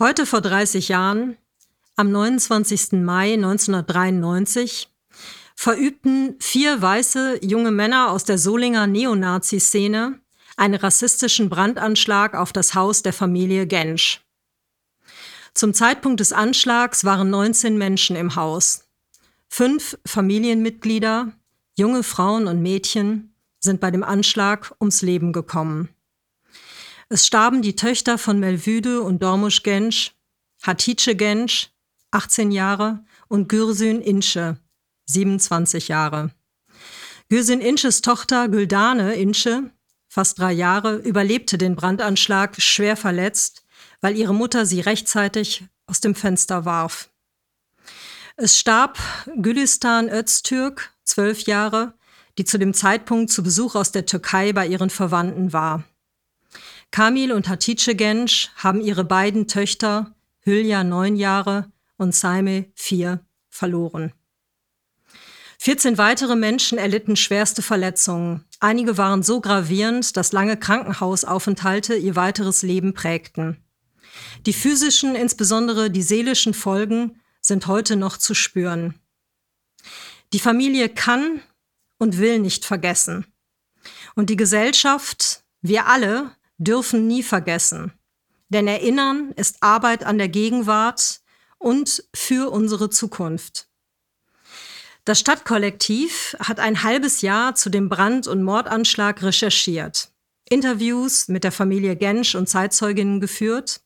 Heute vor 30 Jahren, am 29. Mai 1993, verübten vier weiße junge Männer aus der Solinger Neonazi-Szene einen rassistischen Brandanschlag auf das Haus der Familie Gensch. Zum Zeitpunkt des Anschlags waren 19 Menschen im Haus. Fünf Familienmitglieder, junge Frauen und Mädchen, sind bei dem Anschlag ums Leben gekommen. Es starben die Töchter von Melvüde und Dormusch Gensch, Hatice Gensch, 18 Jahre, und Gürsün Insche, 27 Jahre. Gürsün Insches Tochter Güldane Insche, fast drei Jahre, überlebte den Brandanschlag schwer verletzt, weil ihre Mutter sie rechtzeitig aus dem Fenster warf. Es starb Gülistan Öztürk, zwölf Jahre, die zu dem Zeitpunkt zu Besuch aus der Türkei bei ihren Verwandten war. Kamil und Hatice Gensch haben ihre beiden Töchter, Hülya neun Jahre und Saime vier, verloren. 14 weitere Menschen erlitten schwerste Verletzungen. Einige waren so gravierend, dass lange Krankenhausaufenthalte ihr weiteres Leben prägten. Die physischen, insbesondere die seelischen Folgen sind heute noch zu spüren. Die Familie kann und will nicht vergessen. Und die Gesellschaft, wir alle, dürfen nie vergessen. Denn Erinnern ist Arbeit an der Gegenwart und für unsere Zukunft. Das Stadtkollektiv hat ein halbes Jahr zu dem Brand- und Mordanschlag recherchiert, Interviews mit der Familie Gensch und Zeitzeuginnen geführt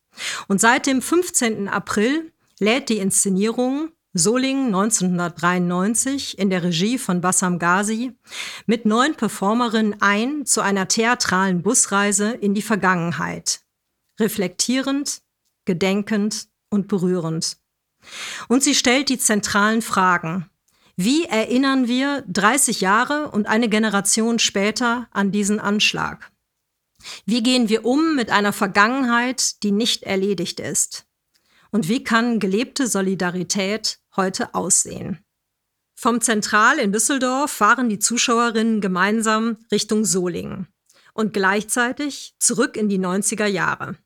und seit dem 15. April lädt die Inszenierung Solingen 1993 in der Regie von Bassam Ghazi mit neun Performerinnen ein zu einer theatralen Busreise in die Vergangenheit. Reflektierend, gedenkend und berührend. Und sie stellt die zentralen Fragen. Wie erinnern wir 30 Jahre und eine Generation später an diesen Anschlag? Wie gehen wir um mit einer Vergangenheit, die nicht erledigt ist? Und wie kann gelebte Solidarität heute aussehen? Vom Zentral in Düsseldorf fahren die Zuschauerinnen gemeinsam Richtung Solingen und gleichzeitig zurück in die 90er Jahre.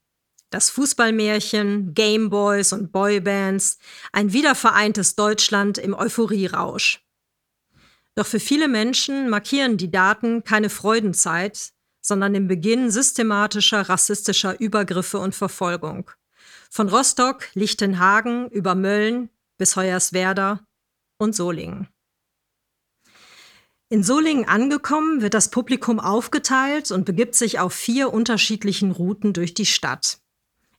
Das Fußballmärchen, Gameboys und Boybands, ein wiedervereintes Deutschland im Euphorierausch. Doch für viele Menschen markieren die Daten keine Freudenzeit, sondern den Beginn systematischer rassistischer Übergriffe und Verfolgung. Von Rostock, Lichtenhagen über Mölln bis Hoyerswerda und Solingen. In Solingen angekommen, wird das Publikum aufgeteilt und begibt sich auf vier unterschiedlichen Routen durch die Stadt.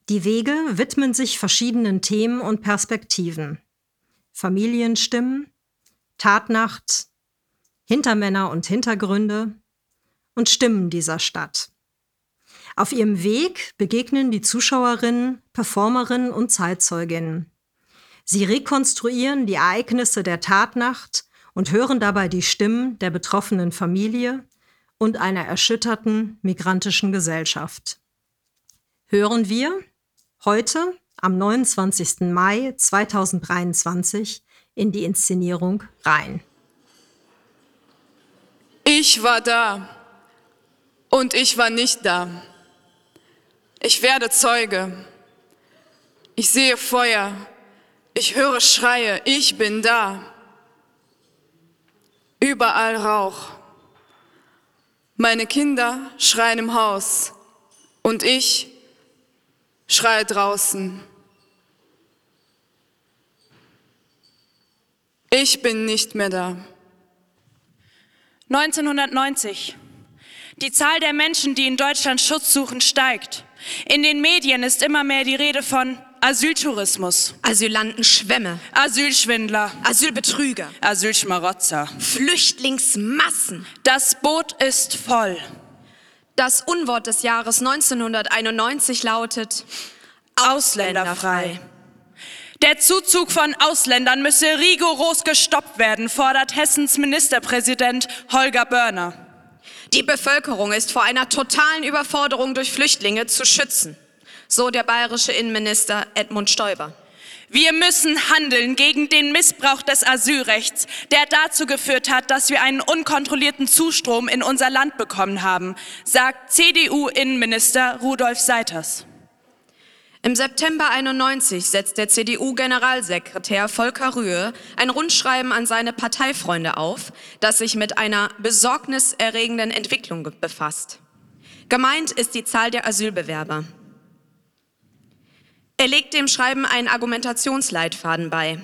Die Wege widmen sich verschiedenen Themen und Perspektiven. Familienstimmen, Tatnacht, Hintermänner und Hintergründe und Stimmen dieser Stadt. Auf ihrem Weg begegnen die Zuschauerinnen, Performerinnen und Zeitzeuginnen. Sie rekonstruieren die Ereignisse der Tatnacht und hören dabei die Stimmen der betroffenen Familie und einer erschütterten migrantischen Gesellschaft. Hören wir heute am 29. Mai 2023 in die Inszenierung rein. Ich war da und ich war nicht da. Ich werde Zeuge. Ich sehe Feuer. Ich höre Schreie. Ich bin da. Überall Rauch. Meine Kinder schreien im Haus und ich schreie draußen. Ich bin nicht mehr da. 1990. Die Zahl der Menschen, die in Deutschland Schutz suchen, steigt. In den Medien ist immer mehr die Rede von Asyltourismus, Asylantenschwämme, Asylschwindler, Asylbetrüger, Asylschmarotzer. Flüchtlingsmassen. Das Boot ist voll. Das Unwort des Jahres 1991 lautet Ausländerfrei. Der Zuzug von Ausländern müsse rigoros gestoppt werden, fordert Hessens Ministerpräsident Holger Börner. Die Bevölkerung ist vor einer totalen Überforderung durch Flüchtlinge zu schützen, so der bayerische Innenminister Edmund Stoiber. Wir müssen handeln gegen den Missbrauch des Asylrechts, der dazu geführt hat, dass wir einen unkontrollierten Zustrom in unser Land bekommen haben, sagt CDU-Innenminister Rudolf Seiters. Im September 91 setzt der CDU-Generalsekretär Volker Rühe ein Rundschreiben an seine Parteifreunde auf, das sich mit einer besorgniserregenden Entwicklung befasst. Gemeint ist die Zahl der Asylbewerber. Er legt dem Schreiben einen Argumentationsleitfaden bei.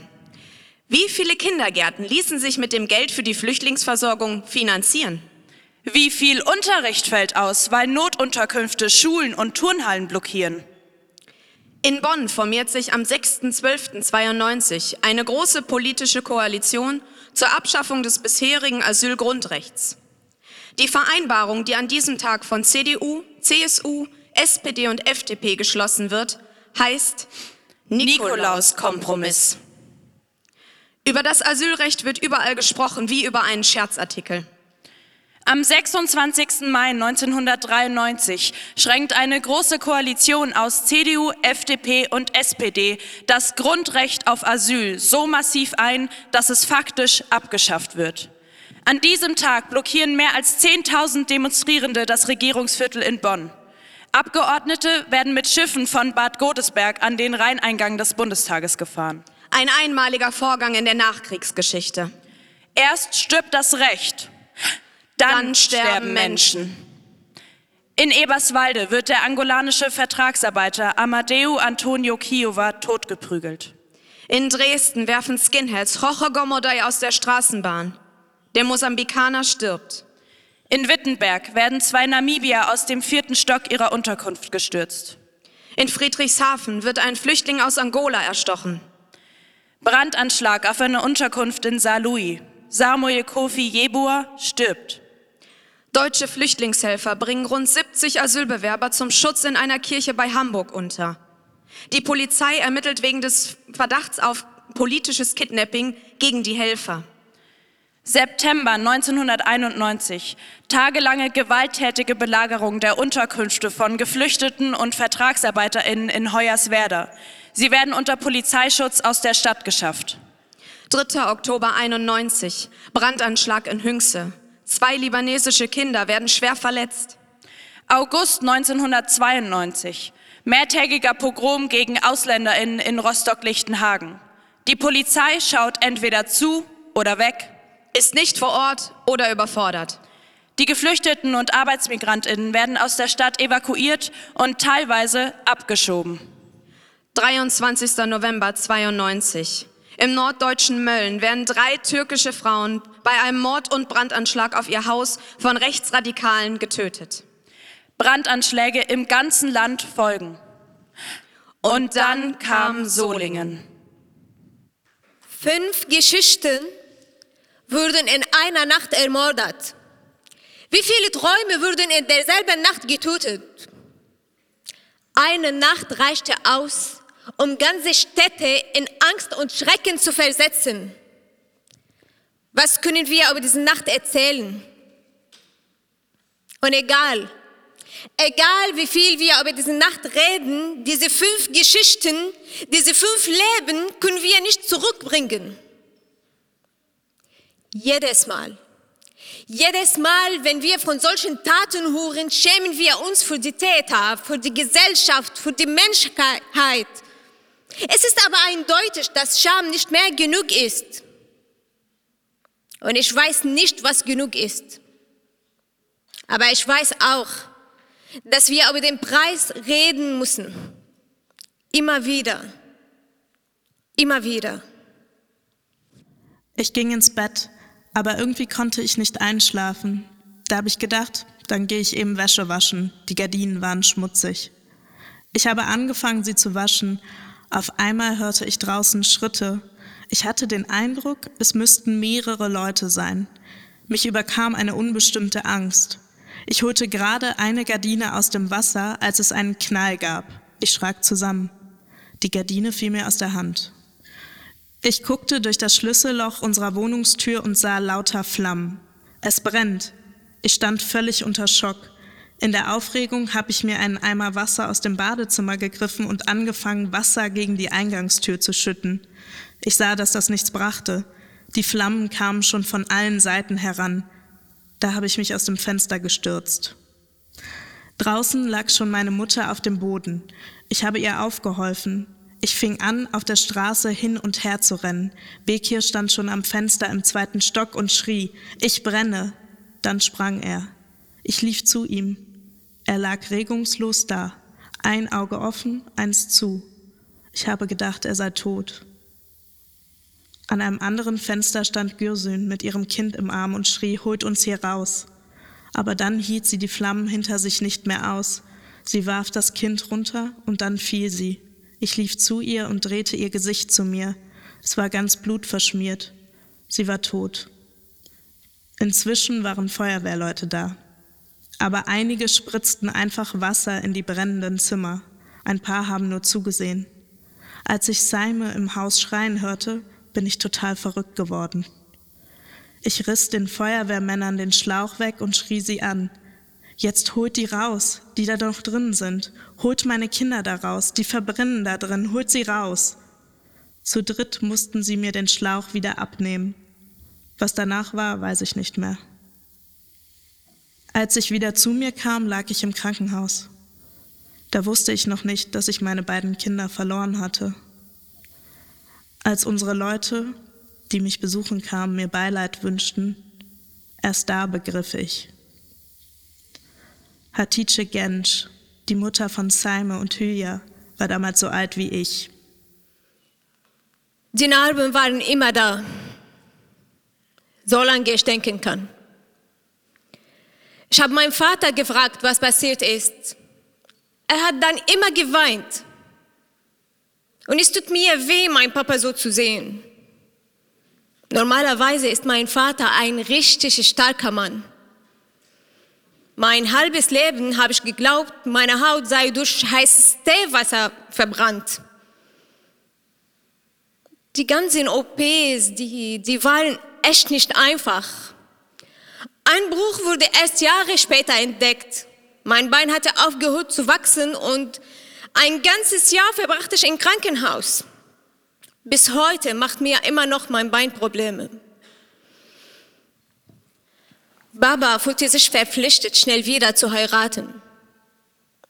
Wie viele Kindergärten ließen sich mit dem Geld für die Flüchtlingsversorgung finanzieren? Wie viel Unterricht fällt aus, weil Notunterkünfte, Schulen und Turnhallen blockieren? In Bonn formiert sich am 6.12.92 eine große politische Koalition zur Abschaffung des bisherigen Asylgrundrechts. Die Vereinbarung, die an diesem Tag von CDU, CSU, SPD und FDP geschlossen wird, heißt Nikolaus-Kompromiss. Über das Asylrecht wird überall gesprochen wie über einen Scherzartikel. Am 26. Mai 1993 schränkt eine große Koalition aus CDU, FDP und SPD das Grundrecht auf Asyl so massiv ein, dass es faktisch abgeschafft wird. An diesem Tag blockieren mehr als 10.000 Demonstrierende das Regierungsviertel in Bonn. Abgeordnete werden mit Schiffen von Bad Godesberg an den Rheineingang des Bundestages gefahren. Ein einmaliger Vorgang in der Nachkriegsgeschichte. Erst stirbt das Recht, dann, Dann sterben Menschen. In Eberswalde wird der angolanische Vertragsarbeiter Amadeu Antonio Kiowa totgeprügelt. In Dresden werfen Skinheads Roche Gomodai aus der Straßenbahn. Der Mosambikaner stirbt. In Wittenberg werden zwei Namibier aus dem vierten Stock ihrer Unterkunft gestürzt. In Friedrichshafen wird ein Flüchtling aus Angola erstochen. Brandanschlag auf eine Unterkunft in Saarlouis. Samuel Kofi Jebua stirbt. Deutsche Flüchtlingshelfer bringen rund 70 Asylbewerber zum Schutz in einer Kirche bei Hamburg unter. Die Polizei ermittelt wegen des Verdachts auf politisches Kidnapping gegen die Helfer. September 1991. Tagelange gewalttätige Belagerung der Unterkünfte von Geflüchteten und VertragsarbeiterInnen in Hoyerswerda. Sie werden unter Polizeischutz aus der Stadt geschafft. 3. Oktober 91. Brandanschlag in Hünxe. Zwei libanesische Kinder werden schwer verletzt. August 1992. Mehrtägiger Pogrom gegen AusländerInnen in Rostock-Lichtenhagen. Die Polizei schaut entweder zu oder weg. Ist nicht vor Ort oder überfordert. Die Geflüchteten und Arbeitsmigrantinnen werden aus der Stadt evakuiert und teilweise abgeschoben. 23. November 92. Im norddeutschen Mölln werden drei türkische Frauen bei einem Mord- und Brandanschlag auf ihr Haus von Rechtsradikalen getötet. Brandanschläge im ganzen Land folgen. Und dann kam Solingen. Fünf Geschichten wurden in einer Nacht ermordet. Wie viele Träume wurden in derselben Nacht getötet? Eine Nacht reichte aus, um ganze Städte in Angst und Schrecken zu versetzen. Was können wir über diese Nacht erzählen? Und egal, egal wie viel wir über diese Nacht reden, diese fünf Geschichten, diese fünf Leben können wir nicht zurückbringen. Jedes Mal. Jedes Mal, wenn wir von solchen Taten hören, schämen wir uns für die Täter, für die Gesellschaft, für die Menschheit. Es ist aber eindeutig, dass Scham nicht mehr genug ist. Und ich weiß nicht, was genug ist. Aber ich weiß auch, dass wir über den Preis reden müssen. Immer wieder. Immer wieder. Ich ging ins Bett, aber irgendwie konnte ich nicht einschlafen. Da habe ich gedacht, dann gehe ich eben Wäsche waschen. Die Gardinen waren schmutzig. Ich habe angefangen, sie zu waschen. Auf einmal hörte ich draußen Schritte. Ich hatte den Eindruck, es müssten mehrere Leute sein. Mich überkam eine unbestimmte Angst. Ich holte gerade eine Gardine aus dem Wasser, als es einen Knall gab. Ich schrak zusammen. Die Gardine fiel mir aus der Hand. Ich guckte durch das Schlüsselloch unserer Wohnungstür und sah lauter Flammen. Es brennt. Ich stand völlig unter Schock. In der Aufregung habe ich mir einen Eimer Wasser aus dem Badezimmer gegriffen und angefangen, Wasser gegen die Eingangstür zu schütten. Ich sah, dass das nichts brachte. Die Flammen kamen schon von allen Seiten heran. Da habe ich mich aus dem Fenster gestürzt. Draußen lag schon meine Mutter auf dem Boden. Ich habe ihr aufgeholfen. Ich fing an, auf der Straße hin und her zu rennen. Bekir stand schon am Fenster im zweiten Stock und schrie, ich brenne. Dann sprang er. Ich lief zu ihm. Er lag regungslos da, ein Auge offen, eins zu. Ich habe gedacht, er sei tot. An einem anderen Fenster stand Gürsün mit ihrem Kind im Arm und schrie, holt uns hier raus. Aber dann hielt sie die Flammen hinter sich nicht mehr aus. Sie warf das Kind runter und dann fiel sie. Ich lief zu ihr und drehte ihr Gesicht zu mir. Es war ganz blutverschmiert. Sie war tot. Inzwischen waren Feuerwehrleute da. Aber einige spritzten einfach Wasser in die brennenden Zimmer. Ein paar haben nur zugesehen. Als ich Seime im Haus schreien hörte, bin ich total verrückt geworden. Ich riss den Feuerwehrmännern den Schlauch weg und schrie sie an. Jetzt holt die raus, die da noch drin sind. Holt meine Kinder da raus, die verbrennen da drin, holt sie raus. Zu dritt mussten sie mir den Schlauch wieder abnehmen. Was danach war, weiß ich nicht mehr. Als ich wieder zu mir kam, lag ich im Krankenhaus. Da wusste ich noch nicht, dass ich meine beiden Kinder verloren hatte. Als unsere Leute, die mich besuchen kamen, mir Beileid wünschten, erst da begriff ich. Hatice Gensch, die Mutter von Saime und Hülya, war damals so alt wie ich. Die Narben waren immer da, solange ich denken kann. Ich habe meinen Vater gefragt, was passiert ist. Er hat dann immer geweint. Und es tut mir weh, meinen Papa so zu sehen. Normalerweise ist mein Vater ein richtig starker Mann. Mein halbes Leben habe ich geglaubt, meine Haut sei durch heißes Teewasser verbrannt. Die ganzen OPs, die, die waren echt nicht einfach. Ein Bruch wurde erst Jahre später entdeckt. Mein Bein hatte aufgehört zu wachsen und ein ganzes Jahr verbrachte ich im Krankenhaus. Bis heute macht mir immer noch mein Bein Probleme. Baba fühlte sich verpflichtet, schnell wieder zu heiraten.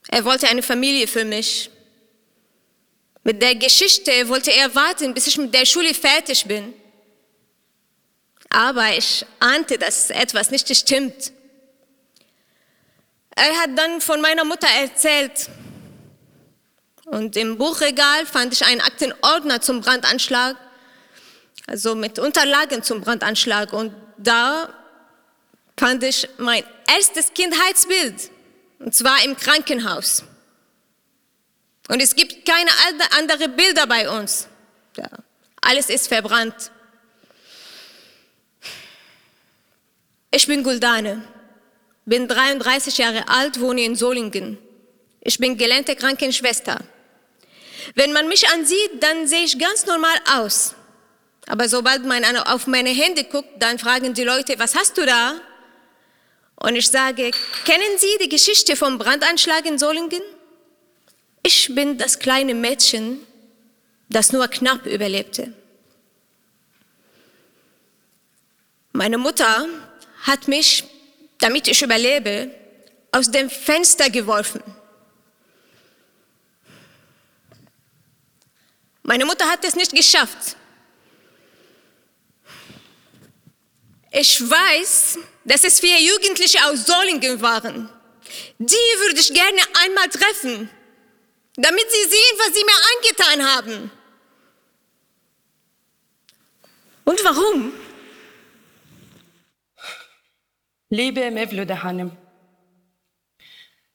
Er wollte eine Familie für mich. Mit der Geschichte wollte er warten, bis ich mit der Schule fertig bin. Aber ich ahnte, dass etwas nicht stimmt. Er hat dann von meiner Mutter erzählt, und im Buchregal fand ich einen Aktenordner zum Brandanschlag, also mit Unterlagen zum Brandanschlag. Und da fand ich mein erstes Kindheitsbild, und zwar im Krankenhaus. Und es gibt keine anderen Bilder bei uns. Ja, alles ist verbrannt. Ich bin Guldane, bin 33 Jahre alt, wohne in Solingen. Ich bin gelernte Krankenschwester. Wenn man mich ansieht, dann sehe ich ganz normal aus. Aber sobald man auf meine Hände guckt, dann fragen die Leute, was hast du da? Und ich sage, kennen Sie die Geschichte vom Brandanschlag in Solingen? Ich bin das kleine Mädchen, das nur knapp überlebte. Meine Mutter hat mich, damit ich überlebe, aus dem Fenster geworfen. Meine Mutter hat es nicht geschafft. Ich weiß, dass es vier Jugendliche aus Solingen waren. Die würde ich gerne einmal treffen, damit sie sehen, was sie mir angetan haben. Und warum? Liebe Mevlüde Hanım,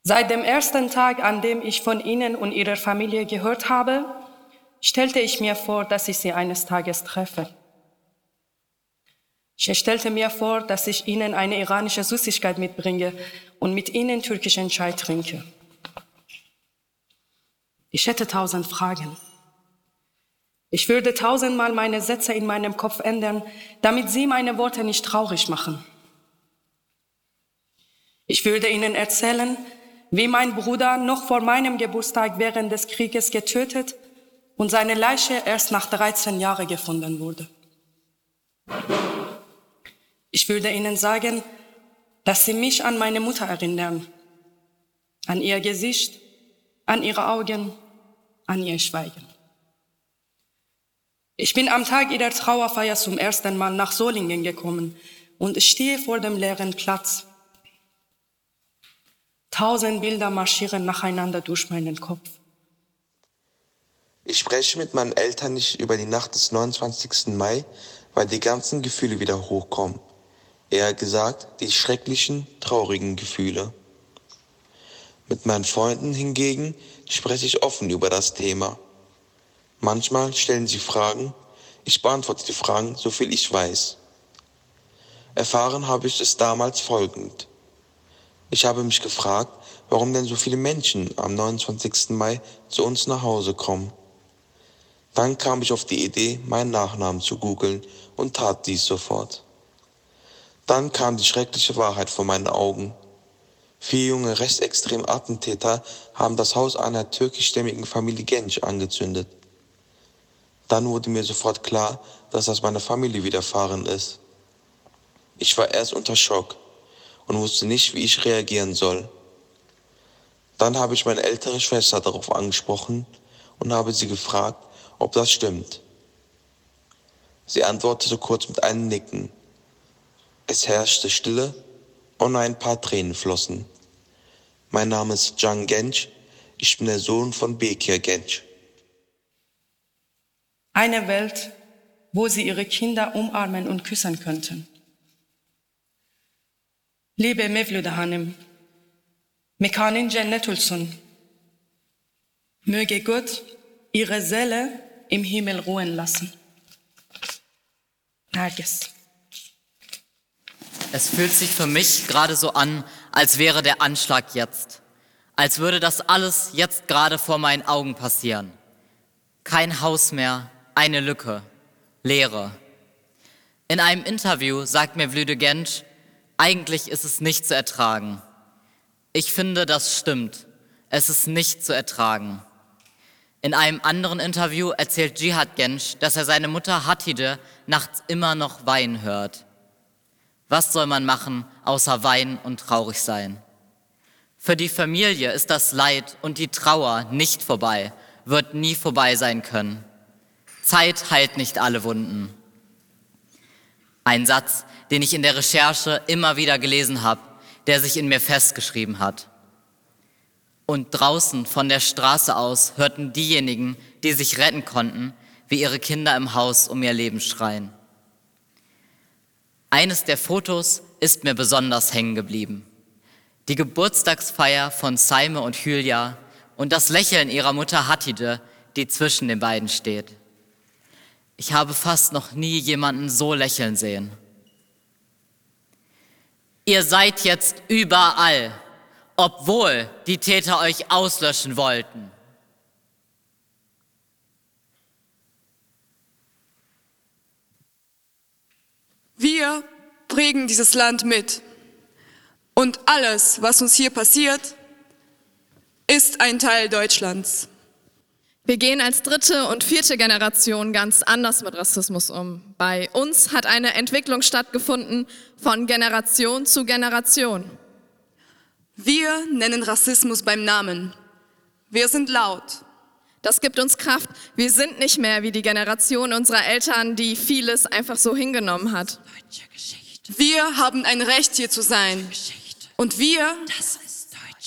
seit dem ersten Tag, an dem ich von Ihnen und Ihrer Familie gehört habe, stellte ich mir vor, dass ich sie eines Tages treffe. Ich stellte mir vor, dass ich ihnen eine iranische Süßigkeit mitbringe und mit ihnen türkischen Chai trinke. Ich hätte tausend Fragen. Ich würde tausendmal meine Sätze in meinem Kopf ändern, damit sie meine Worte nicht traurig machen. Ich würde ihnen erzählen, wie mein Bruder noch vor meinem Geburtstag während des Krieges getötet und seine Leiche erst nach 13 Jahren gefunden wurde. Ich würde Ihnen sagen, dass Sie mich an meine Mutter erinnern, an ihr Gesicht, an ihre Augen, an ihr Schweigen. Ich bin am Tag ihrer Trauerfeier zum ersten Mal nach Solingen gekommen und stehe vor dem leeren Platz. Tausend Bilder marschieren nacheinander durch meinen Kopf. Ich spreche mit meinen Eltern nicht über die Nacht des 29. Mai, weil die ganzen Gefühle wieder hochkommen. Eher gesagt, die schrecklichen, traurigen Gefühle. Mit meinen Freunden hingegen spreche ich offen über das Thema. Manchmal stellen sie Fragen, ich beantworte die Fragen, so viel ich weiß. Erfahren habe ich es damals folgend. Ich habe mich gefragt, warum denn so viele Menschen am 29. Mai zu uns nach Hause kommen. Dann kam ich auf die Idee, meinen Nachnamen zu googeln und tat dies sofort. Dann kam die schreckliche Wahrheit vor meinen Augen. Vier junge rechtsextreme Attentäter haben das Haus einer türkischstämmigen Familie Gensch angezündet. Dann wurde mir sofort klar, dass das meiner Familie widerfahren ist. Ich war erst unter Schock und wusste nicht, wie ich reagieren soll. Dann habe ich meine ältere Schwester darauf angesprochen und habe sie gefragt, ob das stimmt. Sie antwortete kurz mit einem Nicken. Es herrschte Stille und ein paar Tränen flossen. Mein Name ist Can Genç. Ich bin der Sohn von Bekir Genç. Eine Welt, wo sie ihre Kinder umarmen und küssen könnten. Liebe Mevlüde Hanım, Mekanin cennet. Möge Gott ihre Seele im Himmel ruhen lassen. Nergis. Es fühlt sich für mich gerade so an, als wäre der Anschlag jetzt. Als würde das alles jetzt gerade vor meinen Augen passieren. Kein Haus mehr, eine Lücke, Leere. In einem Interview sagt mir Vlüde Gensch, eigentlich ist es nicht zu ertragen. Ich finde, das stimmt. Es ist nicht zu ertragen. In einem anderen Interview erzählt Jihad Gensch, dass er seine Mutter Hatide nachts immer noch weinen hört. Was soll man machen, außer weinen und traurig sein? Für die Familie ist das Leid und die Trauer nicht vorbei, wird nie vorbei sein können. Zeit heilt nicht alle Wunden. Ein Satz, den ich in der Recherche immer wieder gelesen habe, der sich in mir festgeschrieben hat. Und draußen von der Straße aus hörten diejenigen, die sich retten konnten, wie ihre Kinder im Haus um ihr Leben schreien. Eines der Fotos ist mir besonders hängen geblieben. Die Geburtstagsfeier von Saime und Hülya und das Lächeln ihrer Mutter Hatide, die zwischen den beiden steht. Ich habe fast noch nie jemanden so lächeln sehen. Ihr seid jetzt überall, obwohl die Täter euch auslöschen wollten. Wir prägen dieses Land mit. Und alles, was uns hier passiert, ist ein Teil Deutschlands. Wir gehen als dritte und vierte Generation ganz anders mit Rassismus um. Bei uns hat eine Entwicklung stattgefunden von Generation zu Generation. Wir nennen Rassismus beim Namen. Wir sind laut. Das gibt uns Kraft. Wir sind nicht mehr wie die Generation unserer Eltern, die vieles einfach so hingenommen hat. Wir haben ein Recht hier zu sein. Und wir,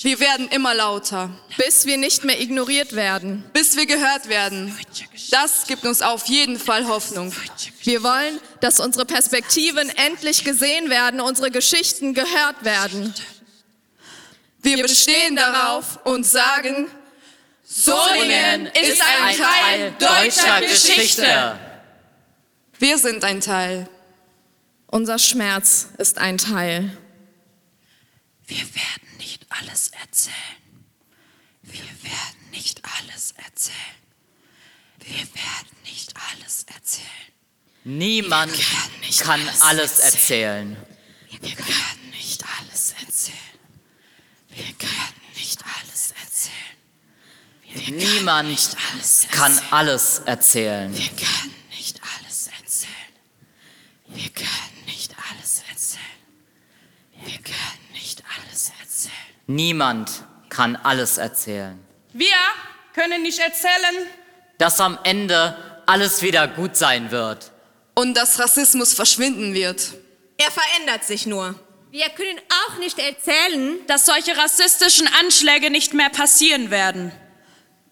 wir werden immer lauter. Bis wir nicht mehr ignoriert werden. Bis wir gehört werden. Das gibt uns auf jeden Fall Hoffnung. Wir wollen, dass unsere Perspektiven endlich gesehen werden, unsere Geschichten gehört werden. Wir bestehen darauf und sagen, Solingen ist ein Teil deutscher Geschichte. Wir sind ein Teil. Unser Schmerz ist ein Teil. Wir werden nicht alles erzählen. Wir werden nicht alles erzählen. Wir werden nicht alles erzählen. Niemand kann alles erzählen. Wir können nicht alles erzählen. Wir können nicht alles erzählen. Wir Niemand kann alles erzählen. Wir können nicht alles erzählen. Wir können nicht alles erzählen. Wir können nicht alles erzählen. Niemand kann alles erzählen. Wir können nicht erzählen, Dass am Ende alles wieder gut sein wird. Und dass Rassismus verschwinden wird. Er verändert sich nur. Wir können auch nicht erzählen, dass solche rassistischen Anschläge nicht mehr passieren werden.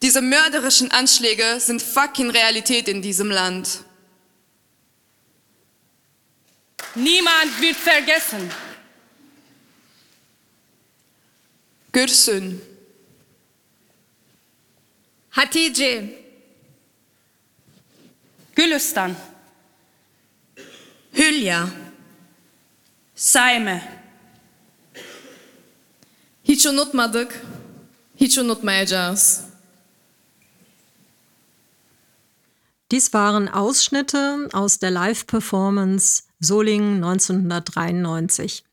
Diese mörderischen Anschläge sind fucking Realität in diesem Land. Niemand wird vergessen. Gürsün, Hatice, Gülistan, Hülya, Saime, Hiç unutmadık, hiç unutmayacağız. Dies waren Ausschnitte aus der Live-Performance Solingen 1993.